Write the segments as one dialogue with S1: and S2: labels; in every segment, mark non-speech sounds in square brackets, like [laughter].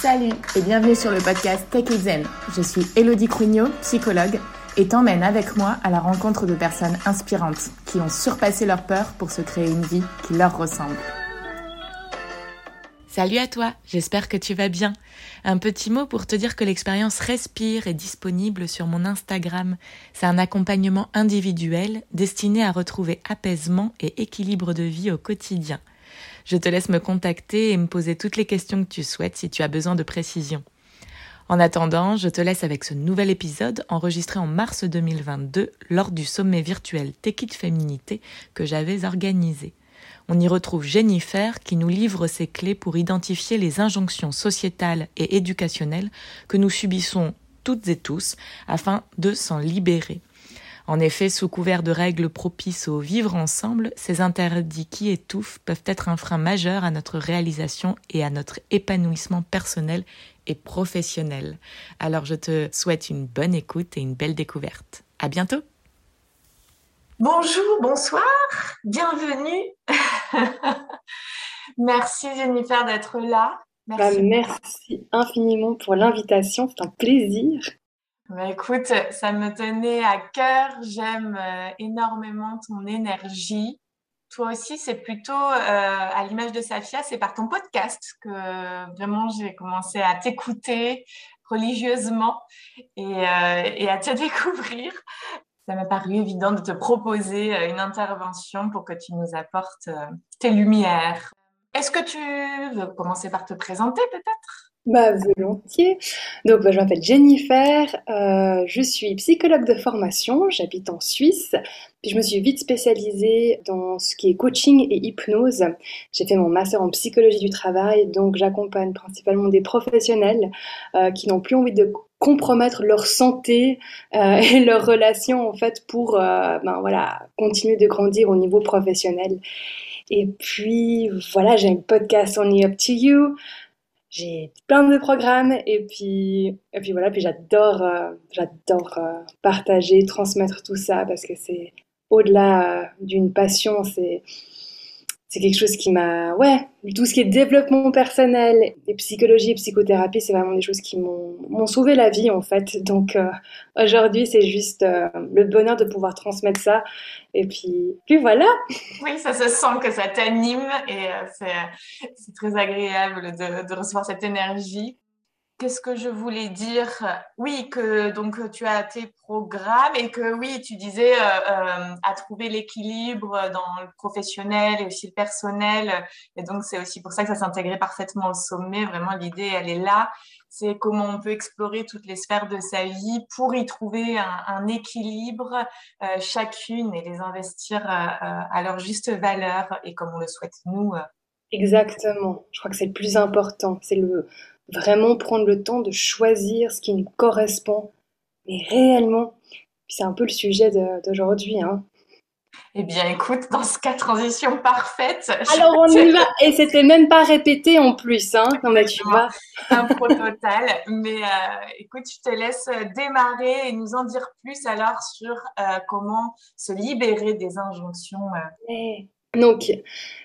S1: Salut et bienvenue sur le podcast Tech Zen. Je suis Elodie Crugnot, psychologue, et t'emmène avec moi à la rencontre de personnes inspirantes qui ont surpassé leur peur pour se créer une vie qui leur ressemble. Salut à toi, j'espère que tu vas bien. Un petit mot pour te dire que l'expérience Respire est disponible sur mon Instagram. C'est un accompagnement individuel destiné à retrouver apaisement et équilibre de vie au quotidien. Je te laisse me contacter et me poser toutes les questions que tu souhaites si tu as besoin de précision. En attendant, je te laisse avec ce nouvel épisode enregistré en mars 2022 lors du sommet virtuel Tekit Féminité que j'avais organisé. On y retrouve Jennifer qui nous livre ses clés pour identifier les injonctions sociétales et éducationnelles que nous subissons toutes et tous afin de s'en libérer. En effet, sous couvert de règles propices au vivre ensemble, ces interdits qui étouffent peuvent être un frein majeur à notre réalisation et à notre épanouissement personnel et professionnel. Alors je te souhaite une bonne écoute et une belle découverte. À bientôt!
S2: Bonjour, bonsoir, bienvenue. [laughs] merci Jennifer d'être là.
S3: Merci. Bah, merci infiniment pour l'invitation, c'est un plaisir.
S2: Bah, écoute, ça me tenait à cœur. J'aime euh, énormément ton énergie. Toi aussi, c'est plutôt euh, à l'image de Safia, c'est par ton podcast que vraiment j'ai commencé à t'écouter religieusement euh, et, à te [laughs] découvrir. Ça m'a paru évident de te proposer une intervention pour que tu nous apportes tes lumières. Est-ce que tu veux commencer par te présenter peut-être?
S3: Bah, volontiers. Donc, bah, je m'appelle Jennifer, euh, je suis psychologue de formation, j'habite en Suisse, puis je me suis vite spécialisée dans ce qui est coaching et hypnose. J'ai fait mon master en psychologie du travail, donc j'accompagne principalement des professionnels euh, qui n'ont plus envie de compromettre leur santé euh, et leurs relations en fait pour ben, voilà, continuer de grandir au niveau professionnel. Et puis voilà, j'ai un podcast On Up to You j'ai plein de programmes et puis et puis voilà puis j'adore euh, j'adore euh, partager transmettre tout ça parce que c'est au-delà euh, d'une passion c'est c'est quelque chose qui m'a ouais tout ce qui est développement personnel et psychologie et psychothérapie c'est vraiment des choses qui m'ont sauvé la vie en fait. Donc aujourd'hui c'est juste le bonheur de pouvoir transmettre ça. Et puis puis voilà.
S2: Oui ça se sent que ça t'anime et c'est très agréable de, de recevoir cette énergie Qu'est-ce que je voulais dire? Oui, que donc tu as tes programmes et que oui, tu disais euh, euh, à trouver l'équilibre dans le professionnel et aussi le personnel. Et donc c'est aussi pour ça que ça s'intégrait parfaitement au sommet. Vraiment, l'idée, elle est là. C'est comment on peut explorer toutes les sphères de sa vie pour y trouver un, équilibre euh, chacune et les investir à leur juste valeur et comme on le souhaite nous.
S3: Exactement. Je crois que c'est le plus important. C'est le vraiment prendre le temps de choisir ce qui nous correspond, mais réellement. c'est un peu le sujet d'aujourd'hui. Hein.
S2: Eh bien, écoute, dans ce cas, transition parfaite.
S3: Alors, on y va. Et c'était même pas répété en plus, hein. Non, mais tu vois.
S2: Un pro total. Mais euh, écoute, je te laisse démarrer et nous en dire plus alors sur euh, comment se libérer des injonctions.
S3: Euh. Donc,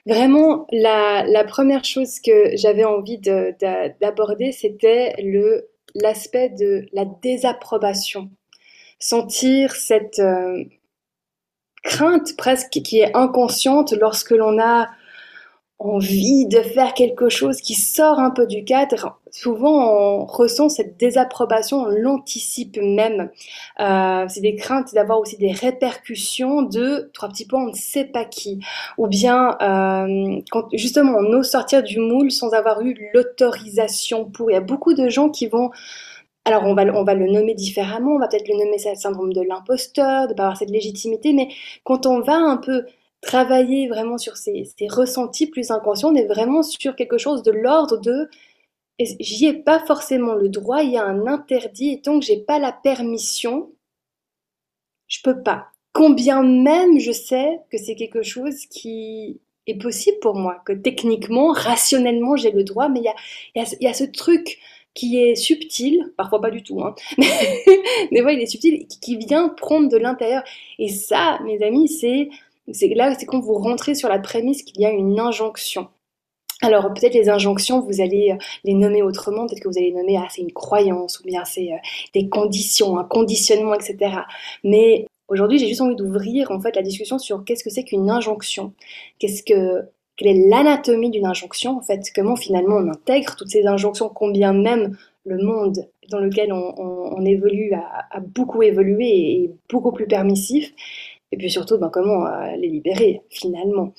S3: vraiment, la, première chose que j'avais envie d'aborder, c'était l'aspect de la désapprobation. Sentir cette euh, crainte presque qui est inconsciente lorsque l'on a envie de faire quelque chose qui sort un peu du cadre, souvent on ressent cette désapprobation, on l'anticipe même. Euh, c'est des craintes d'avoir aussi des répercussions de trois petits points, on ne sait pas qui. Ou bien euh, quand justement on ose sortir du moule sans avoir eu l'autorisation pour. Il y a beaucoup de gens qui vont alors on va, on va le nommer différemment, on va peut-être le nommer le syndrome de l'imposteur, de ne pas avoir cette légitimité, mais quand on va un peu travailler vraiment sur ces, ressentis plus inconscients, on est vraiment sur quelque chose de l'ordre de j'y ai pas forcément le droit, il y a un interdit, et tant que j'ai pas la permission, je peux pas. Combien même je sais que c'est quelque chose qui est possible pour moi, que techniquement, rationnellement, j'ai le droit, mais il y a, y, a, ce truc qui est subtil, parfois pas du tout, hein, [laughs] mais voilà, il est subtil, qui vient prendre de l'intérieur. Et ça, mes amis, c'est c'est là, c'est quand vous rentrez sur la prémisse qu'il y a une injonction. alors peut-être les injonctions, vous allez euh, les nommer autrement, peut-être que vous allez nommer ah c'est une croyance ou bien c'est euh, des conditions, un conditionnement, etc. Mais aujourd'hui j'ai juste envie d'ouvrir en fait la discussion sur qu'est-ce que c'est qu'une injonction, qu'est-ce que quelle est l'anatomie d'une injonction en fait, comment finalement on intègre toutes ces injonctions, combien même le monde dans lequel on, évolue a, beaucoup évolué et est beaucoup plus permissif, et puis surtout ben, comment euh, les libérer finalement.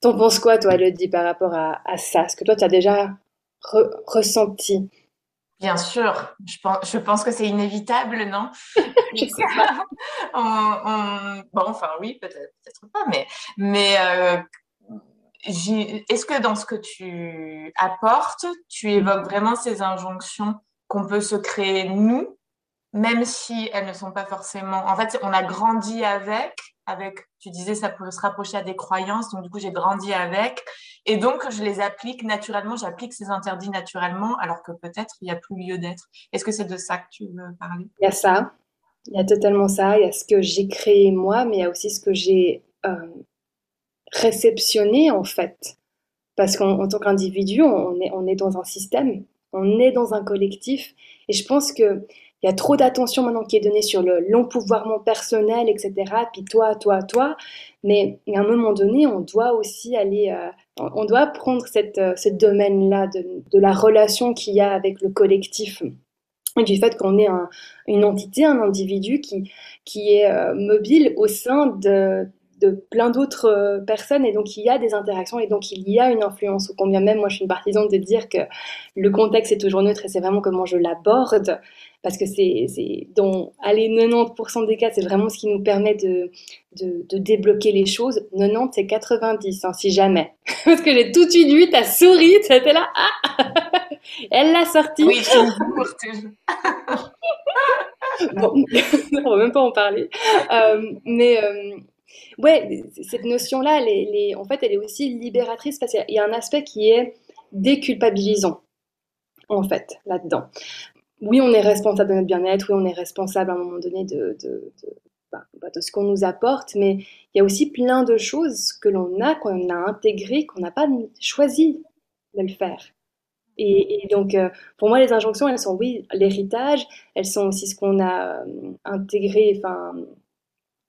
S3: T'en penses quoi, toi, Elodie, par rapport à, ça? Est-ce que toi, tu as déjà ressenti?
S2: Bien sûr, je pense, je pense que c'est inévitable, non? [laughs]
S3: Je sais pas. [laughs]
S2: Bon, enfin oui, peut-être peut pas, mais, mais euh, est-ce que dans ce que tu apportes, tu évoques vraiment ces injonctions qu'on peut se créer nous, même si elles ne sont pas forcément... En fait, on a grandi avec, avec, tu disais, ça peut se rapprocher à des croyances, donc du coup, j'ai grandi avec, et donc je les applique naturellement, j'applique ces interdits naturellement, alors que peut-être il n'y a plus lieu d'être. Est-ce que c'est de ça que tu veux parler?
S3: Il y a ça, il y a totalement ça, il y a ce que j'ai créé moi, mais il y a aussi ce que j'ai euh, réceptionné en fait. Parce qu'en tant qu'individu, on est, on est dans un système, on est dans un collectif, et je pense que il y a trop d'attention maintenant qui est donnée sur le l'empouvoirment personnel, etc. Puis toi, toi, toi. Mais à un moment donné, on doit aussi aller, euh, on doit prendre cette, euh, ce domaine-là de, la relation qu'il y a avec le collectif du fait qu'on est un, une entité, un individu qui, qui est euh, mobile au sein de, de plein d'autres euh, personnes et donc il y a des interactions et donc il y a une influence. Au combien même, moi je suis une partisane de dire que le contexte est toujours neutre et c'est vraiment comment je l'aborde parce que c'est dans allez 90% des cas c'est vraiment ce qui nous permet de, de, de débloquer les choses. 90 c'est 90 hein, si jamais [laughs] parce que j'ai tout de suite vu ta souris, [laughs] c'était là ah [laughs] elle l'a sorti.
S2: Oui,
S3: bon, on va même pas en parler. Euh, mais euh, ouais, cette notion-là, elle en fait, elle est aussi libératrice parce qu'il y a un aspect qui est déculpabilisant, en fait, là-dedans. Oui, on est responsable de notre bien-être, oui, on est responsable à un moment donné de, de, bah, bah, ce qu'on nous apporte, mais il y a aussi plein de choses que l'on a, qu'on a intégrées, qu'on n'a pas choisi de le faire. Et, donc, euh, pour moi, les injonctions, elles sont, oui, l'héritage, elles sont aussi ce qu'on a euh, intégré, enfin,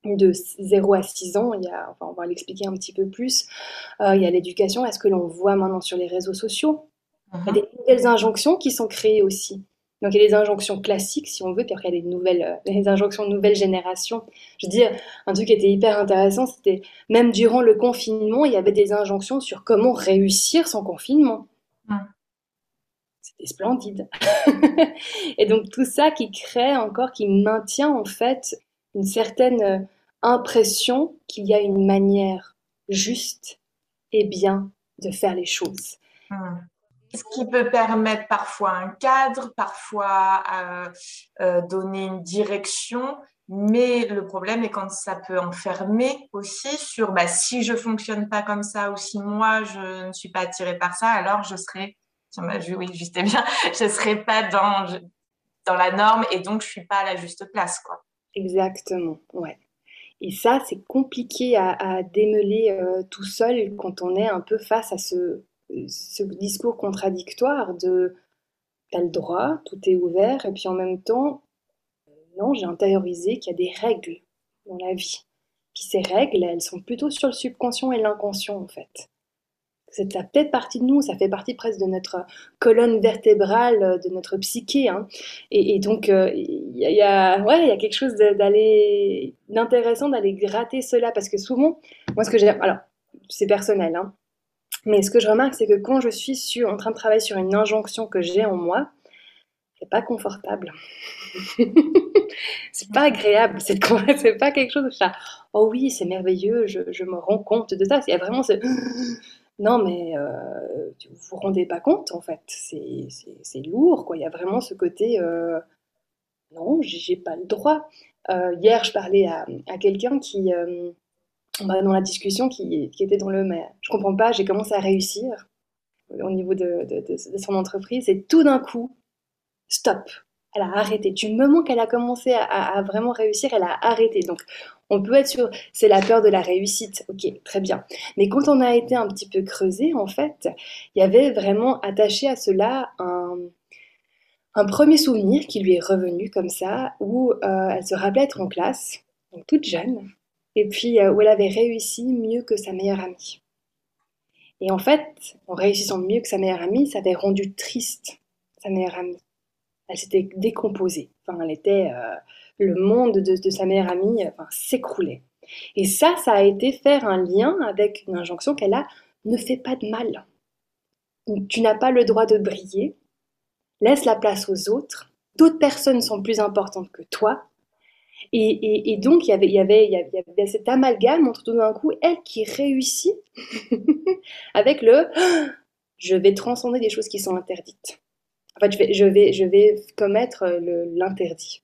S3: de 0 à 6 ans, il y a, enfin, on va l'expliquer un petit peu plus, euh, il y a l'éducation, est-ce que l'on voit maintenant sur les réseaux sociaux Il y a mhm. des nouvelles injonctions qui sont créées aussi. Donc il y a les injonctions classiques, si on veut, puis après il y a des nouvelles, euh, les injonctions de nouvelle génération. Je veux dire, un truc qui était hyper intéressant, c'était même durant le confinement, il y avait des injonctions sur comment réussir son confinement. C'était splendide. [laughs] Et donc tout ça qui crée encore, qui maintient en fait une certaine euh, impression qu'il y a une manière juste et bien de faire les choses.
S2: Hmm. Ce qui peut permettre parfois un cadre, parfois euh, euh, donner une direction, mais le problème est quand ça peut enfermer aussi sur bah, si je fonctionne pas comme ça ou si moi je ne suis pas attirée par ça, alors je serai, oui, juste et bien, [laughs] je serai pas dans, dans la norme et donc je suis pas à la juste place, quoi.
S3: Exactement, ouais. Et ça, c'est compliqué à, démêler euh, tout seul quand on est un peu face à ce, ce discours contradictoire de t'as le droit, tout est ouvert, et puis en même temps, non, j'ai intériorisé qu'il y a des règles dans la vie. Puis ces règles, elles sont plutôt sur le subconscient et l'inconscient en fait ça fait partie de nous, ça fait partie presque de notre colonne vertébrale, euh, de notre psyché. Hein. Et, donc, euh, il y, a, ouais, y a quelque chose d'intéressant d'aller gratter cela, parce que souvent, moi, ce que j'ai, alors, c'est personnel, hein, mais ce que je remarque, c'est que quand je suis en train de travailler sur une injonction que j'ai en moi, c'est pas confortable. [laughs] c'est pas agréable, [laughs] c'est pas quelque chose de ça. Oh oui, c'est merveilleux, je, je, me rends compte de ça. Il y a vraiment ce non, mais euh, vous vous rendez pas compte, en fait. C'est lourd, quoi. Il y a vraiment ce côté, euh, non, j'ai pas le droit. Euh, hier, je parlais à, quelqu'un qui, bah, dans la discussion, qui, était dans le, mais je comprends pas, j'ai commencé à réussir au niveau de, son entreprise, et tout d'un coup, stop. Elle a arrêté. Du moment qu'elle a commencé à, vraiment réussir, elle a arrêté. Donc, on peut être sûr, c'est la peur de la réussite. Ok, très bien. Mais quand on a été un petit peu creusé, en fait, il y avait vraiment attaché à cela un, premier souvenir qui lui est revenu comme ça, où euh, elle se rappelait être en classe, toute jeune, et puis euh, où elle avait réussi mieux que sa meilleure amie. Et en fait, en réussissant mieux que sa meilleure amie, ça avait rendu triste sa meilleure amie. Elle s'était décomposée. Enfin, elle était, euh, le monde de, sa meilleure amie s'écroulait. Et ça, ça a été faire un lien avec une injonction qu'elle a ne fais pas de mal. Tu n'as pas le droit de briller. Laisse la place aux autres. D'autres personnes sont plus importantes que toi. Et, donc, il y, avait, y y avait cet amalgame entre tout d'un coup, elle qui réussit [laughs] avec le [gasps] je vais transcender des choses qui sont interdites. En fait, je vais, je vais, je vais commettre l'interdit.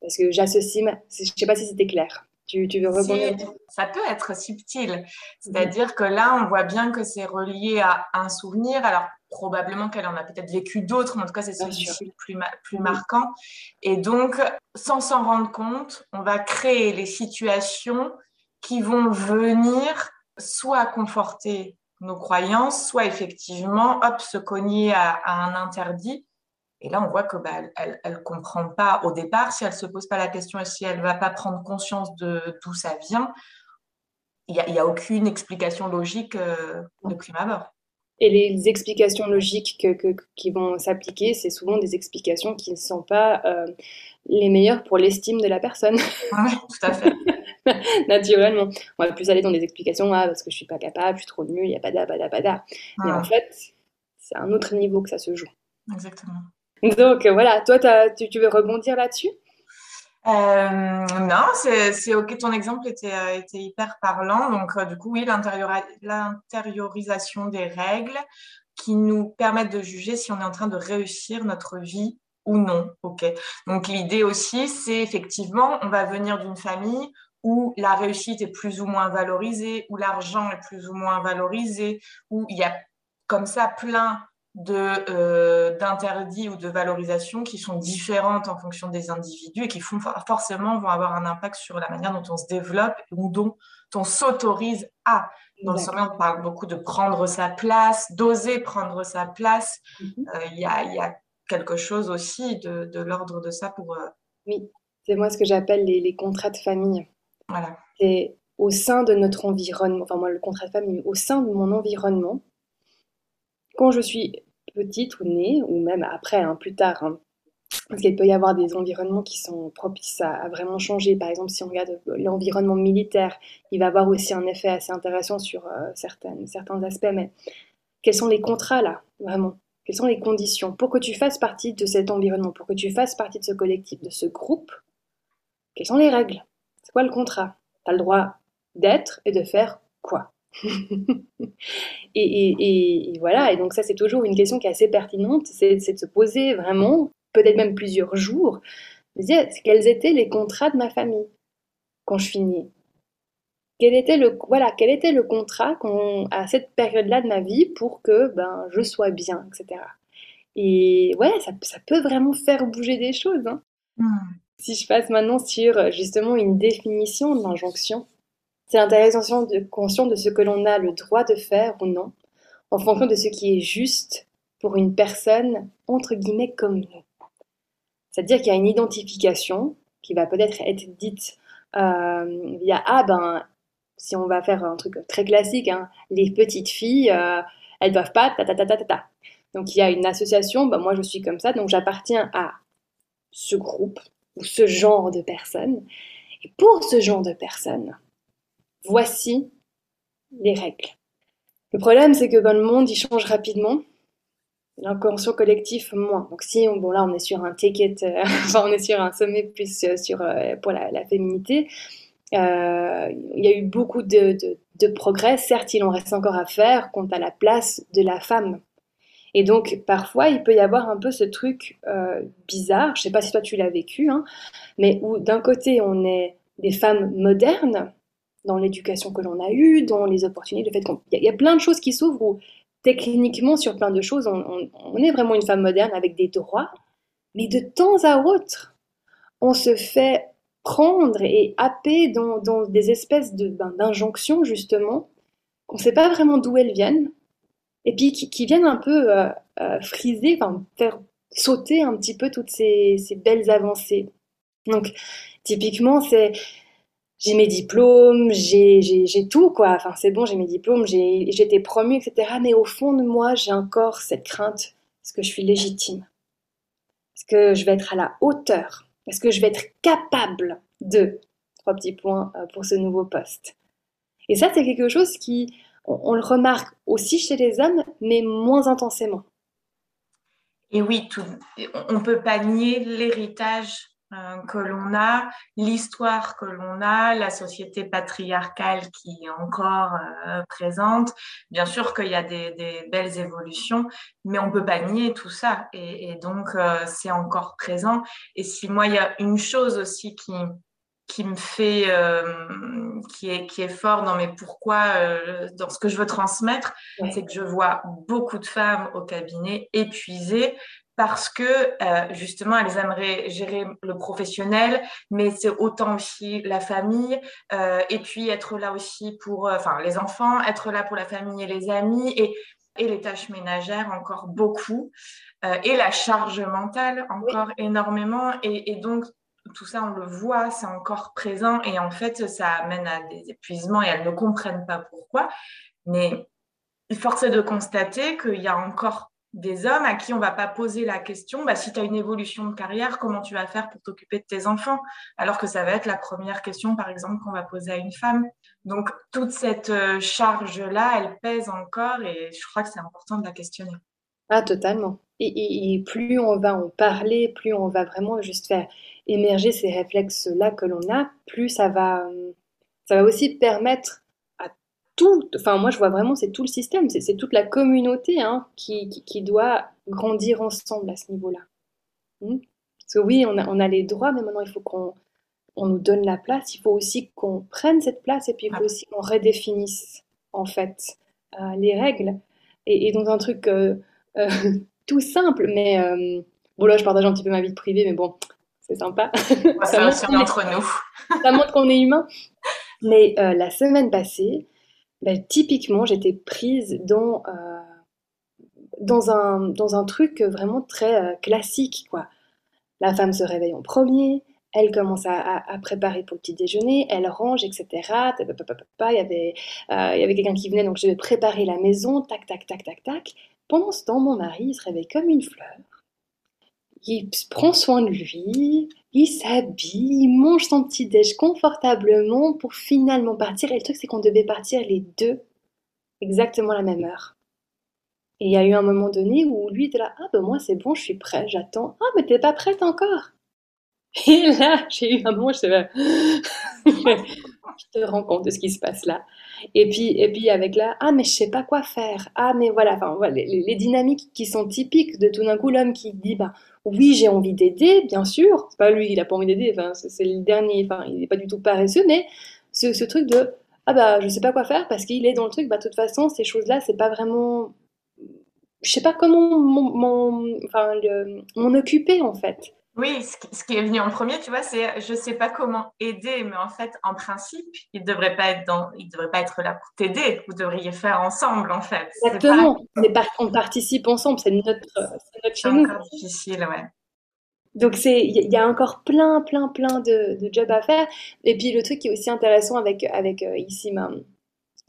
S3: Parce que j'associe, je ne sais pas si c'était clair. Tu, tu veux rebondir?
S2: Ça peut être subtil. C'est-à-dire que là, on voit bien que c'est relié à un souvenir. Alors, probablement qu'elle en a peut-être vécu d'autres, mais en tout cas, c'est celui le plus, plus marquant. Et donc, sans s'en rendre compte, on va créer les situations qui vont venir soit conforter nos croyances, soit effectivement, hop, se cogner à, un interdit. Et là, on voit que bah, elle, ne comprend pas au départ, si elle se pose pas la question et si elle va pas prendre conscience de d'où ça vient, il n'y a, a, aucune explication logique euh, de prime abord.
S3: Et les explications logiques qui vont s'appliquer, c'est souvent des explications qui ne sont pas euh, les meilleures pour l'estime de la personne. [laughs]
S2: Oui, tout à fait.
S3: Naturellement. On va plus aller dans des explications, ah, parce que je suis pas capable, je suis trop nulle, il n'y a pas d'à, pas. Mais en fait, c'est un autre niveau que ça se joue.
S2: Exactement.
S3: Donc voilà, toi, tu, veux rebondir là-dessus?
S2: Euh, non, c'est ok. Ton exemple était, euh, était hyper parlant. Donc, euh, du coup, oui, l'intériorisation des règles qui nous permettent de juger si on est en train de réussir notre vie ou non. Ok. Donc, l'idée aussi, c'est effectivement, on va venir d'une famille où la réussite est plus ou moins valorisée, où l'argent est plus ou moins valorisé, où il y a comme ça plein de euh, d'interdits ou de valorisations qui sont différentes en fonction des individus et qui font forcément vont avoir un impact sur la manière dont on se développe ou dont on s'autorise à. Dans le sommet, on parle beaucoup de prendre sa place, d'oser prendre sa place. Mm-hmm. Euh, il y, a, y, a, quelque chose aussi de, de l'ordre de ça pour. Euh,
S3: oui, c'est moi ce que j'appelle les, les, contrats de famille.
S2: Voilà.
S3: C'est au sein de notre environnement, enfin moi le contrat de famille, au sein de mon environnement, quand je suis petite ou née, ou même après, hein, plus tard, hein, parce qu'il peut y avoir des environnements qui sont propices à, vraiment changer. Par exemple, si on regarde l'environnement militaire, il va avoir aussi un effet assez intéressant sur euh, certaines, certains aspects. Mais quels sont les contrats là, vraiment? Quelles sont les conditions? Pour que tu fasses partie de cet environnement, pour que tu fasses partie de ce collectif, de ce groupe Quelles sont les règles? C'est quoi le contrat? Tu as le droit d'être et de faire quoi? [laughs] et, voilà, et donc ça c'est toujours une question qui est assez pertinente, c'est de se poser vraiment, peut-être même plusieurs jours, dire quels étaient les contrats de ma famille quand je finis? Quel était le voilà quel était le contrat à cette période-là de ma vie pour que ben je sois bien etc et ouais ça, ça peut vraiment faire bouger des choses hein. hmm. si je passe maintenant sur justement une définition de l'injonction c'est intéressant de conscient de ce que l'on a le droit de faire ou non, en fonction de ce qui est juste pour une personne, entre guillemets, comme nous. C'est-à-dire qu'il y a une identification qui va peut-être être dite euh, via Ah ben, si on va faire un truc très classique, hein, les petites filles, euh, elles doivent pas, ta ta ta ta ta ta. Donc il y a une association, ben, moi je suis comme ça, donc j'appartiens à ce groupe ou ce genre de personnes. Et pour ce genre de personnes, voici les règles. Le problème, c'est que dans le monde, il change rapidement. L'inconscient collectif, moins. Donc si, on, bon là, on est sur un ticket, euh, [laughs] enfin, on est sur un sommet plus euh, sur, euh, pour la, féminité. il y a eu beaucoup de, de, progrès. Certes, il en reste encore à faire quant à la place de la femme. Et donc, parfois, il peut y avoir un peu ce truc bizarre. Je ne sais pas si toi tu l'as vécu, hein, mais où d'un côté, on est des femmes modernes, dans l'éducation que l'on a eue, dans les opportunités, le fait qu'on... Il y, a plein de choses qui s'ouvrent où techniquement, sur plein de choses, on, est vraiment une femme moderne avec des droits, Mais de temps à autre, on se fait prendre et happer dans, des espèces de, ben, d'injonctions, justement, qu'on ne sait pas vraiment d'où elles viennent, et puis qui, viennent un peu euh, euh, friser, faire sauter un petit peu toutes ces belles avancées. Donc, typiquement, c'est j'ai mes diplômes, j'ai tout, quoi. Enfin, c'est bon, j'ai mes diplômes, j'ai été promue, etc. Mais au fond de moi, j'ai encore cette crainte. Est-ce que je suis légitime? Est-ce que je vais être à la hauteur? Est-ce que je vais être capable de Trois petits points euh, pour ce nouveau poste? Et ça, c'est quelque chose qui, on, le remarque aussi chez les hommes, mais moins intensément.
S2: Et oui, tout, on ne peut pas nier l'héritage que l'on a, l'histoire que l'on a, la société patriarcale qui est encore euh, présente. Bien sûr qu'il y a des, belles évolutions, mais on ne peut pas nier tout ça. Et, donc, euh, c'est encore présent. Et si moi, il y a une chose aussi qui, qui me fait, qui, est, qui est fort dans mes pourquoi, dans ce que je veux transmettre, c'est que je vois beaucoup de femmes au cabinet épuisées parce que euh, justement, elles aimeraient gérer le professionnel, mais c'est autant aussi la famille, euh, et puis être là aussi pour, euh, enfin, les enfants, être là pour la famille et les amis, et, et les tâches ménagères encore beaucoup, et la charge mentale encore énormément, et, et, donc tout ça, on le voit, c'est encore présent, et en fait, ça amène à des épuisements, et elles ne comprennent pas pourquoi, mais force est de constater qu'il y a encore des hommes à qui on va pas poser la question, bah, si tu as une évolution de carrière, comment tu vas faire pour t'occuper de tes enfants? Alors que ça va être la première question, par exemple, qu'on va poser à une femme. Donc, toute cette euh, charge-là, elle pèse encore et je crois que c'est important de la questionner.
S3: Ah, totalement. Et, plus on va en parler, plus on va vraiment juste faire émerger ces réflexes-là que l'on a, plus ça va, ça va aussi permettre tout, enfin moi je vois vraiment c'est tout le système, c'est toute la communauté hein, qui, qui, doit grandir ensemble à ce niveau-là. Hmm? Parce que oui, on a, on a les droits, mais maintenant il faut qu'on on nous donne la place, il faut aussi qu'on prenne cette place et puis il faut aussi qu'on redéfinisse en fait euh, les règles. Et, et, donc un truc euh, euh, [laughs] tout simple, mais bon là je partage un petit peu ma vie privée, mais bon, c'est sympa. [laughs]
S2: ça, montre entre nous.
S3: ça montre qu'on est humain. Mais la semaine passée, ben, typiquement, j'étais prise dans, euh, dans, un, truc vraiment très euh, classique. Quoi. La femme se réveille en premier, elle commence à, préparer pour le petit déjeuner, elle range, etc. Il y avait, euh, il y avait quelqu'un qui venait, donc je devais préparer la maison, tac, tac, tac, tac, tac. Pendant ce temps, mon mari, se réveille comme une fleur. Il prend soin de lui, il s'habille, il mange son petit déj confortablement pour finalement partir. Et le truc, c'est qu'on devait partir les deux exactement à la même heure. Et il y a eu un moment donné où lui était là, ah ben moi c'est bon, je suis prêt, j'attends. Ah mais t'es pas prête encore Et là, j'ai eu un moment, je sais [laughs] je te rends compte de ce qui se passe là. Et puis, et puis avec là, ah mais je sais pas quoi faire. Ah mais voilà, les, les dynamiques qui sont typiques de tout d'un coup l'homme qui dit, bah oui, j'ai envie d'aider, bien sûr. C'est pas lui, il a pas envie d'aider. C'est le dernier. Il n'est pas du tout paresseux, mais ce, truc de ah bah je sais pas quoi faire parce qu'il est dans le truc. Bah de toute façon, ces choses-là, c'est pas vraiment. Je sais pas comment m'en occuper en fait.
S2: Oui, ce qui est venu en premier, tu vois, c'est je sais pas comment aider, mais en fait, en principe, il devrait pas être dans, il devrait pas être là pour t'aider. Vous devriez faire ensemble, en fait.
S3: Exactement. on participe ensemble. C'est notre, notre chez
S2: nous. C'est difficile, ouais.
S3: Donc il y a encore plein, plein, plein de, de jobs à faire. Et puis le truc qui est aussi intéressant avec avec euh, ici ma,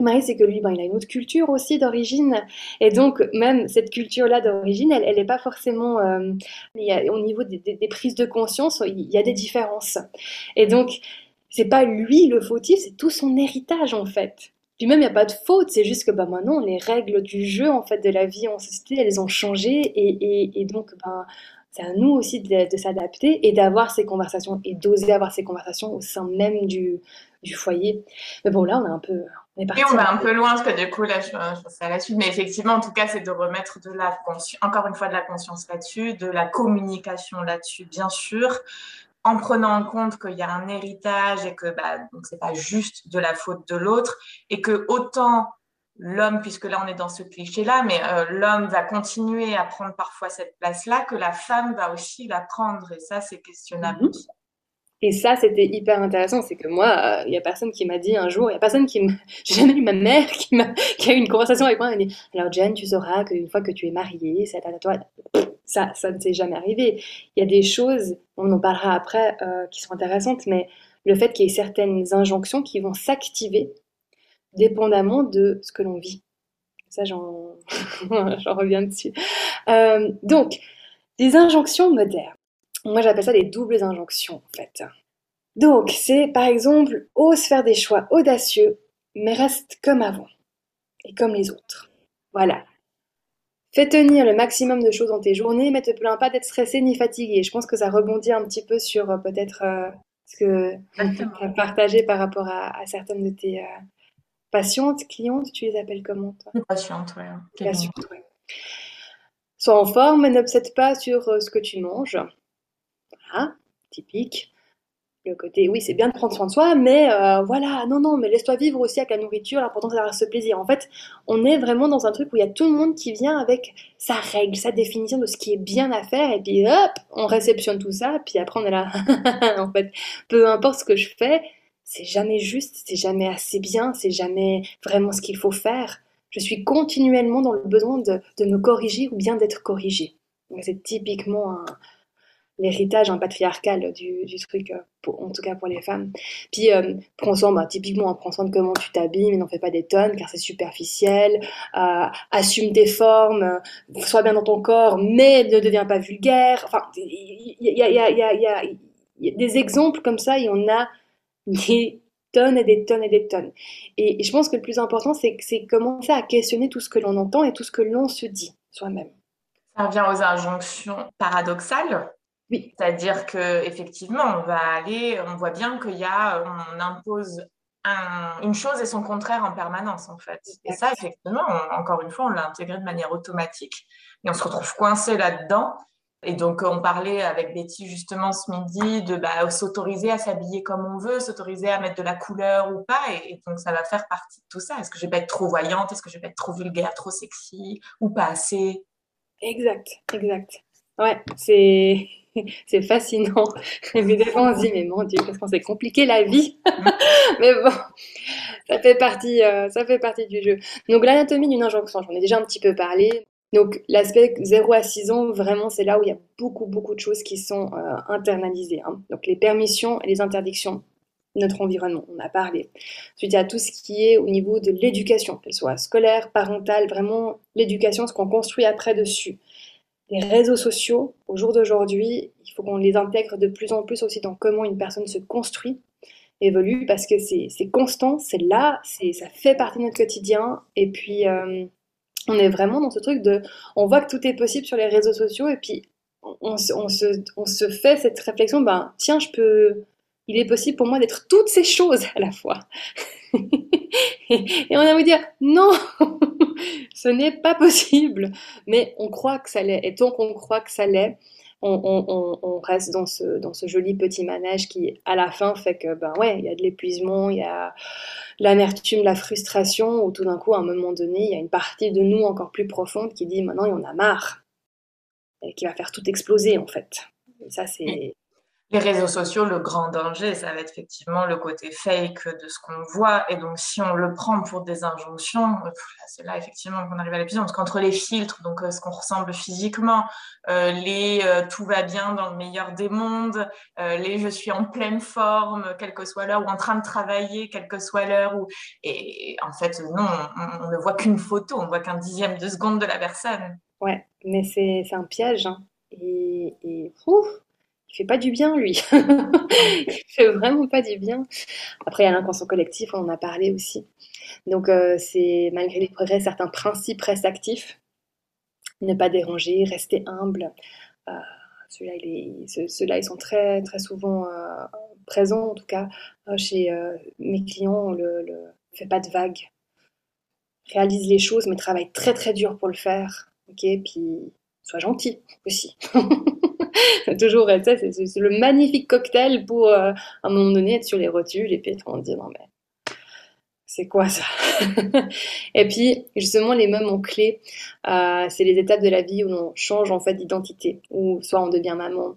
S3: Marie, c'est que lui, ben, il a une autre culture aussi d'origine. Et donc, même cette culture-là d'origine, elle n'est pas forcément... Euh, au niveau des, prises de conscience, il y a des différences. Et donc, c'est pas lui le fautif, c'est tout son héritage, en fait. Puis même, il n'y a pas de faute, c'est juste que ben, maintenant, les règles du jeu, en fait, de la vie en société, elles ont changé. Et, et, donc, ben, c'est à nous aussi de, de s'adapter et d'avoir ces conversations et d'oser avoir ces conversations au sein même du, du foyer. Mais bon, là, on a un peu,
S2: et on va un peu loin parce que du coup, là, je, pense à la suite. Mais effectivement, en tout cas, c'est de remettre de la encore une fois de la conscience là-dessus, de la communication là-dessus, bien sûr, en prenant en compte qu'il y a un héritage et que bah, donc c'est pas juste de la faute de l'autre et que autant l'homme, puisque là on est dans ce cliché-là, mais euh, l'homme va continuer à prendre parfois cette place-là, que la femme va aussi la prendre. Et ça, c'est questionnable.
S3: Mhm. Et ça, c'était hyper intéressant. C'est que moi, il euh, n'y a personne qui m'a dit un jour, il n'y a personne qui m'a. [laughs] J'ai jamais eu ma mère [laughs] qui, a, eu une conversation avec moi. Elle m'a dit Alors, Jen, tu sauras qu'une fois que tu es mariée, à toi. Ça, ça ne s'est jamais arrivé. Il y a des choses, on en parlera après, euh, qui sont intéressantes, mais le fait qu'il y ait certaines injonctions qui vont s'activer dépendamment de ce que l'on vit. Ça, j'en [laughs] reviens dessus. Euh, donc, des injonctions modernes. Moi, j'appelle ça des doubles injonctions, en fait. Donc, c'est par exemple, ose faire des choix audacieux, mais reste comme avant et comme les autres. Voilà. Fais tenir le maximum de choses dans tes journées, mais te plains pas d'être stressé ni fatigué. Je pense que ça rebondit un petit peu sur euh, peut-être euh, ce que tu as partagé par rapport à, certaines de tes euh, patientes, clientes, tu les appelles comment toi?
S2: Patientes, ouais.
S3: Patientes, ouais. Sois en forme, mais n'obsède pas sur ce que tu manges. Voilà, typique le côté, oui, c'est bien de prendre soin de soi, mais euh, voilà, non, non, mais laisse-toi vivre aussi avec la nourriture, l'important c'est d'avoir ce plaisir. En fait, on est vraiment dans un truc où il y a tout le monde qui vient avec sa règle, sa définition de ce qui est bien à faire, et puis hop, on réceptionne tout ça, puis après on est là. [laughs] en fait, peu importe ce que je fais, c'est jamais juste, c'est jamais assez bien, c'est jamais vraiment ce qu'il faut faire. Je suis continuellement dans le besoin de, de me corriger ou bien d'être corrigée. C'est typiquement un, l'héritage un patriarcal du, truc, euh, en tout cas pour les femmes. Puis, euh, prends soin, bah, typiquement, hein, prends soin de comment tu t'habilles, mais n'en fais pas des tonnes, car c'est superficiel. Euh, assume tes formes, euh, sois bien dans ton corps, mais ne deviens pas vulgaire. Enfin, il y y, y, y a, des exemples comme ça, il y en a des tonnes et des tonnes et des tonnes. Et, et je pense que le plus important, c'est commencer à questionner tout ce que l'on entend et tout ce que l'on se dit soi-même.
S2: Ça revient aux injonctions paradoxales c'est-à-dire que effectivement, on va aller, on voit bien qu'il y a, on impose une chose et son contraire en permanence, en fait. Et ça, effectivement, encore une fois, on l'a intégré de manière automatique et on se retrouve coincé là-dedans. Et donc, on parlait avec Betty justement ce midi de bah, s'autoriser à s'habiller comme on veut, s'autoriser à mettre de la couleur ou pas. Et, donc, ça va faire partie de tout ça. Est-ce que je vais pas être trop voyante? Est-ce que je vais pas être trop vulgaire, trop sexy ou pas assez?
S3: Exact, exact. Ouais, c'est [laughs] c'est fascinant. [laughs] Évidemment, on se dit, mais mon Dieu, parce qu'on s'est compliqué la vie? [laughs] mais bon, ça fait partie, euh, ça fait partie du jeu. Donc, l'anatomie d'une injonction, j'en ai déjà un petit peu parlé. Donc, l'aspect 0 à 6 ans, vraiment, c'est là où il y a beaucoup, beaucoup de choses qui sont euh, internalisées. Hein. Donc, les permissions et les interdictions notre environnement, on a parlé. Ensuite, il y a tout ce qui est au niveau de l'éducation, qu'elle soit scolaire, parentale, vraiment l'éducation, ce qu'on construit après dessus les réseaux sociaux, au jour d'aujourd'hui, il faut qu'on les intègre de plus en plus aussi dans comment une personne se construit, évolue, parce que c'est constant, c'est là, ça fait partie de notre quotidien. Et puis, euh, on est vraiment dans ce truc de... On voit que tout est possible sur les réseaux sociaux, et puis on, se, on se fait cette réflexion, ben tiens, je peux... Il est possible pour moi d'être toutes ces choses à la fois. [laughs] [laughs] et on a envie dire, non [laughs] ce n'est pas possible. Mais on croit que ça l'est. Et tant qu'on croit que ça l'est, on, reste dans ce, joli petit manège qui, à la fin, fait que, ben ouais, il y a de l'épuisement, il y a l'amertume, la frustration, ou tout d'un coup, à un moment donné, il y a une partie de nous encore plus profonde qui dit maintenant, il y en a marre. Et qui va faire tout exploser, en fait. Ça, c'est
S2: les réseaux sociaux, le grand danger, ça va être effectivement le côté fake de ce qu'on voit. Et donc, si on le prend pour des injonctions, c'est là effectivement qu'on arrive à l'épuisement. Parce qu'entre les filtres, donc euh, ce qu'on ressemble physiquement, euh, les euh, tout va bien dans le meilleur des mondes, les je suis en pleine forme, quelle que soit l'heure, ou en train de travailler, quelle que soit l'heure. Ou... Et en fait, non, on, ne voit qu'une photo, on ne voit qu'un dixième de seconde de la personne.
S3: Ouais, mais c'est un piège. Hein. Et, et ouf, il fait pas du bien, lui. [laughs] il fait vraiment pas du bien. Après, il y a l'inconscient collectif, on en a parlé aussi. Donc, euh, c'est malgré les progrès, certains principes restent actifs. Ne pas déranger, rester humble. Euh, ceux-là, ils, sont très, très souvent euh, présents, en tout cas, chez mes clients. Le, le fait pas de vagues. Réalise les choses, mais travaille très, très dur pour le faire. Ok, puis sois gentil aussi. [laughs] [laughs] toujours, c'est le magnifique cocktail pour, euh, à un moment donné, être sur les rotules et puis être en dire non mais c'est quoi ça [laughs] Et puis, justement, les moments clés, euh, c'est les étapes de la vie où on change en fait d'identité, ou soit on devient maman,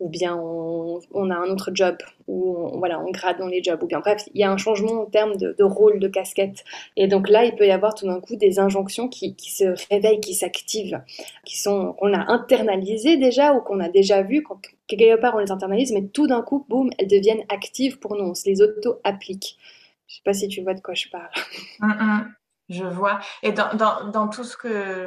S3: ou bien on, a un autre job, ou on, voilà, on grade dans les jobs, ou bien bref, il y a un changement en termes de, rôle, de casquette. Et donc là, il peut y avoir tout d'un coup des injonctions qui, se réveillent, qui s'activent, qui sont qu'on a internalisées déjà ou qu'on a déjà vues, quelque part on les internalise, mais tout d'un coup, boum, elles deviennent actives pour nous, on se les auto-applique. Je sais pas si tu vois de quoi je parle. [laughs]
S2: Mm, mm. je vois. Et dans, dans, tout ce que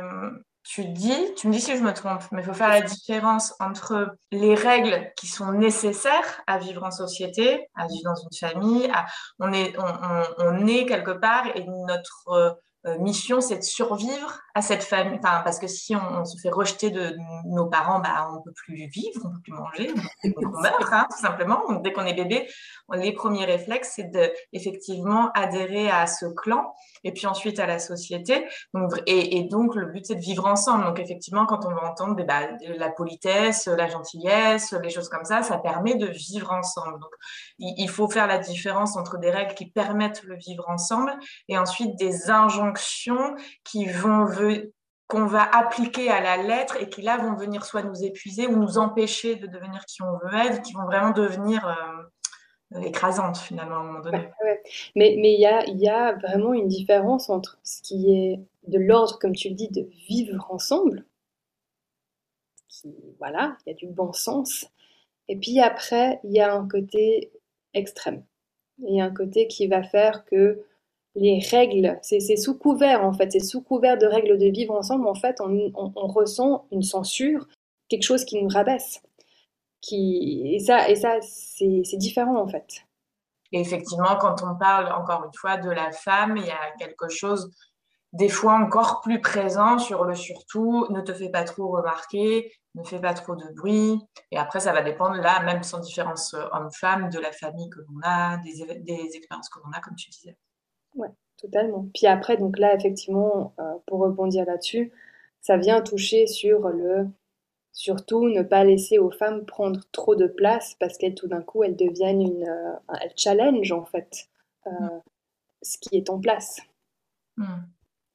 S2: tu dis, tu me dis si je me trompe, mais il faut faire la différence entre les règles qui sont nécessaires à vivre en société, à vivre dans une famille. On, est, on, on, on, est quelque part et notre euh, mission, c'est de survivre à cette famille. Enfin, parce que si on, se fait rejeter de, nos parents, bah, on ne peut plus vivre, on ne peut plus manger, on, meurt, [laughs] hein, tout simplement. Donc, dès qu'on est bébé, les premiers réflexes, c'est de effectivement adhérer à ce clan et puis ensuite à la société. Donc, et, donc, le but, c'est de vivre ensemble. Donc, effectivement, quand on va entendre bah, la politesse, la gentillesse, les choses comme ça, ça permet de vivre ensemble. Donc, il, faut faire la différence entre des règles qui permettent le vivre ensemble et ensuite des injonctions qui vont qu'on va appliquer à la lettre et qui là vont venir soit nous épuiser ou nous empêcher de devenir qui on veut être, qui vont vraiment devenir euh, écrasantes finalement à un moment donné.
S3: Mais il y, a, y a vraiment une différence entre ce qui est de l'ordre, comme tu le dis, de vivre ensemble, qui, voilà, il y a du bon sens, et puis après, il y a un côté extrême. Il y a un côté qui va faire que les règles, c'est sous couvert en fait, c'est sous couvert de règles de vivre ensemble, en fait, on, ressent une censure, quelque chose qui nous rabaisse. Qui, et ça, et ça c'est différent en fait.
S2: Et effectivement, quand on parle encore une fois de la femme, il y a quelque chose des fois encore plus présent sur le surtout, ne te fais pas trop remarquer, ne fais pas trop de bruit. Et après, ça va dépendre, là, même sans différence euh, homme-femme, de la famille que l'on a, des, des expériences que l'on a, comme tu disais.
S3: Ouais, totalement. Puis après, donc là, effectivement, euh, pour rebondir là-dessus, ça vient toucher sur le surtout ne pas laisser aux femmes prendre trop de place parce qu'elles tout d'un coup elles deviennent une euh, elles challenge en fait mm. ce qui est en place. Mm.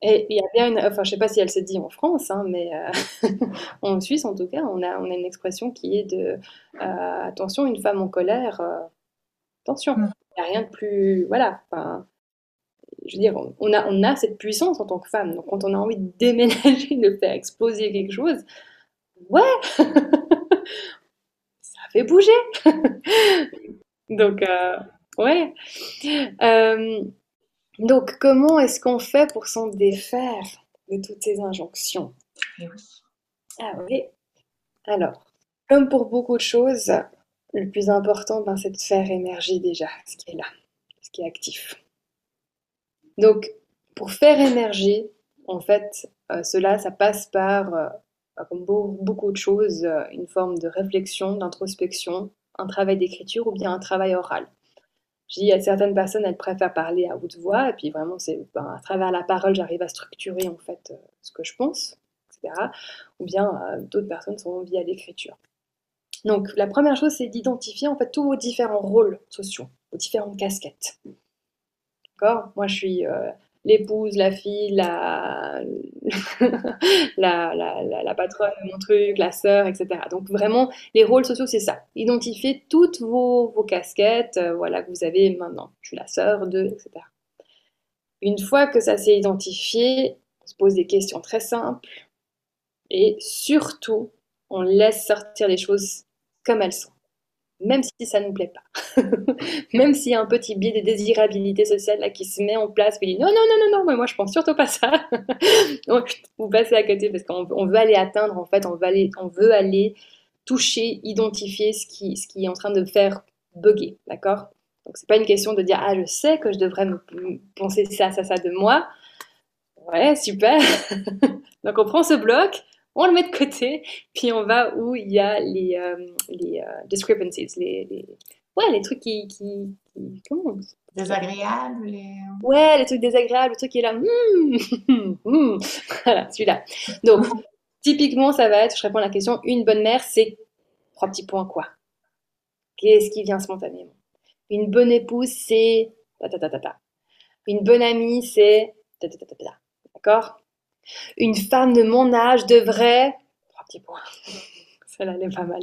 S3: Et il y a bien une, enfin je sais pas si elle se dit en France, hein, mais euh, [laughs] en Suisse en tout cas, on a, on a une expression qui est de attention, une femme en colère, attention, mm. il n'y a rien de plus, voilà, enfin, je veux dire, on a, on a cette puissance en tant que femme. Donc, quand on a envie de déménager, de faire exploser quelque chose, ouais, [laughs] ça fait bouger. [laughs] donc, euh, ouais. Euh, donc, comment est-ce qu'on fait pour s'en défaire de toutes ces injonctions? Eh Ah oui. Alors, comme pour beaucoup de choses, le plus important, ben, c'est de faire émerger déjà ce qui est là, ce qui est actif. Donc, pour faire émerger, en fait, euh, cela, ça passe par, euh, comme beaucoup de choses, euh, une forme de réflexion, d'introspection, un travail d'écriture ou bien un travail oral. Je dis à certaines personnes, elles préfèrent parler à haute voix, et puis vraiment, c'est ben, à travers la parole, j'arrive à structurer en fait ce que je pense, etc. Ou bien d'autres personnes sont via l'écriture. Donc, la première chose, c'est d'identifier en fait tous vos différents rôles sociaux, vos différentes casquettes. Moi, je suis euh, l'épouse, la fille, [laughs] la... la, la, patronne de mon truc, la sœur, etc. Donc, vraiment, les rôles sociaux, c'est ça. Identifier toutes vos, vos casquettes euh, voilà, que vous avez maintenant. Je suis la sœur de, etc. Une fois que ça s'est identifié, on se pose des questions très simples et surtout, on laisse sortir les choses comme elles sont même si ça ne nous plaît pas. [laughs] même s'il y a un petit biais de désirabilité sociale là, qui se met en place, qui dit non, non, non, non, non, moi je pense surtout pas ça. [laughs] Vous passez à côté parce qu'on veut aller atteindre, en fait, on veut aller, toucher, identifier ce qui, ce qui est en train de faire bugger, d'accord? Donc c'est pas une question de dire ah je sais que je devrais me penser ça, ça, ça de moi. Ouais, super. [laughs] Donc on prend ce bloc, on le met de côté, puis on va où il y a les, euh, les euh, discrepancies, les, les, ouais, les trucs qui, qui,
S2: comment Désagréables les...
S3: Ouais, les trucs désagréables, le truc qui est là, [laughs] hmm. voilà, celui-là. Donc, typiquement, ça va être, je réponds à la question, une bonne mère, c'est trois petits points quoi Qu'est-ce qui vient spontanément? Une bonne épouse, c'est ta ta ta ta ta. Une bonne amie, c'est... D'accord? Une femme de mon âge devrait... Trois petits points. [laughs] Celle-là, pas mal.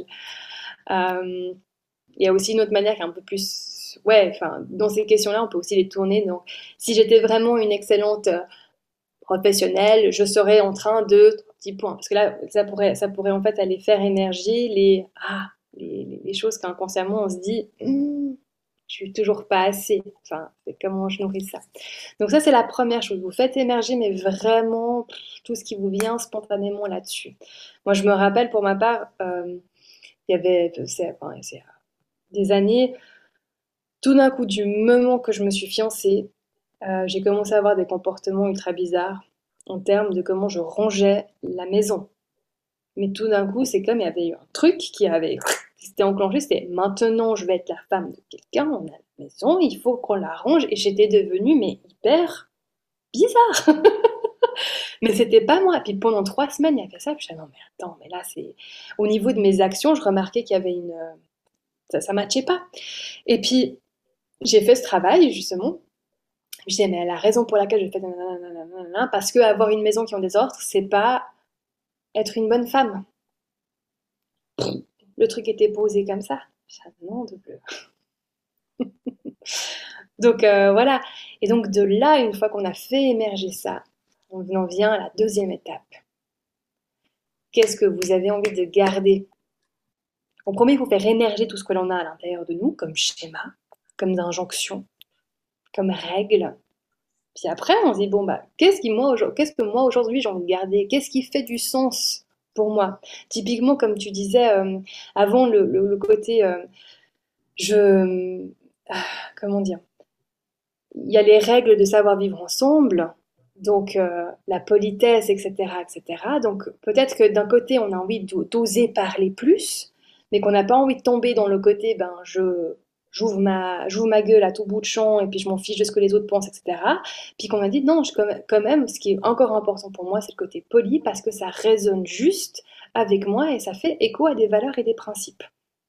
S3: Euh, il y a aussi une autre manière qui est un peu plus... Ouais, enfin, dans ces questions-là, on peut aussi les tourner. Donc, si j'étais vraiment une excellente euh, professionnelle, je serais en train de... Trois petits points. Parce que là, ça pourrait, ça pourrait en fait aller faire énergie les... Ah, les, les choses qu'inconsciemment on se dit... Hmm, je suis toujours pas assez. Enfin, comment je nourris ça. Donc ça, c'est la première chose. Vous faites émerger, mais vraiment tout ce qui vous vient spontanément là-dessus. Moi, je me rappelle pour ma part, euh, il y avait c'est, enfin, des années, tout d'un coup, du moment que je me suis fiancée, euh, j'ai commencé à avoir des comportements ultra bizarres en termes de comment je rangeais la maison. Mais tout d'un coup, c'est comme il y avait eu un truc qui avait c'était enclenché, c'était maintenant je vais être la femme de quelqu'un, on a la maison, il faut qu'on l'arrange. Et j'étais devenue, mais hyper bizarre. [laughs] mais c'était pas moi. Puis pendant trois semaines, il y avait ça. Puis je disais, non, mais attends, mais là, c'est. Au niveau de mes actions, je remarquais qu'il y avait une. Ça, ça matchait pas. Et puis, j'ai fait ce travail, justement. Je disais, mais la raison pour laquelle je fais parce que avoir une maison qui en désordre, c'est pas être une bonne femme le truc était posé comme ça. Non, de bleu. [laughs] donc euh, voilà. Et donc de là, une fois qu'on a fait émerger ça, on en vient à la deuxième étape. Qu'est-ce que vous avez envie de garder? En premier, il faut faire émerger tout ce que l'on a à l'intérieur de nous, comme schéma, comme injonction, comme règle. Puis après, on se dit, bon, bah, qu'est-ce, qui, que moi aujourd'hui j'ai envie de garder? Qu'est-ce qui fait du sens? Pour moi. Typiquement, comme tu disais euh, avant, le, côté, euh, je, ah, comment dire, il y a les règles de savoir vivre ensemble, donc euh, la politesse, etc., etc. Donc peut-être que d'un côté, on a envie d'oser parler plus, mais qu'on n'a pas envie de tomber dans le côté, ben je j'ouvre ma, ma gueule à tout bout de champ et puis je m'en fiche de ce que les autres pensent, etc. Puis qu'on a dit non, je, quand même, ce qui est encore important pour moi, c'est le côté poli parce que ça résonne juste avec moi et ça fait écho à des valeurs et des principes.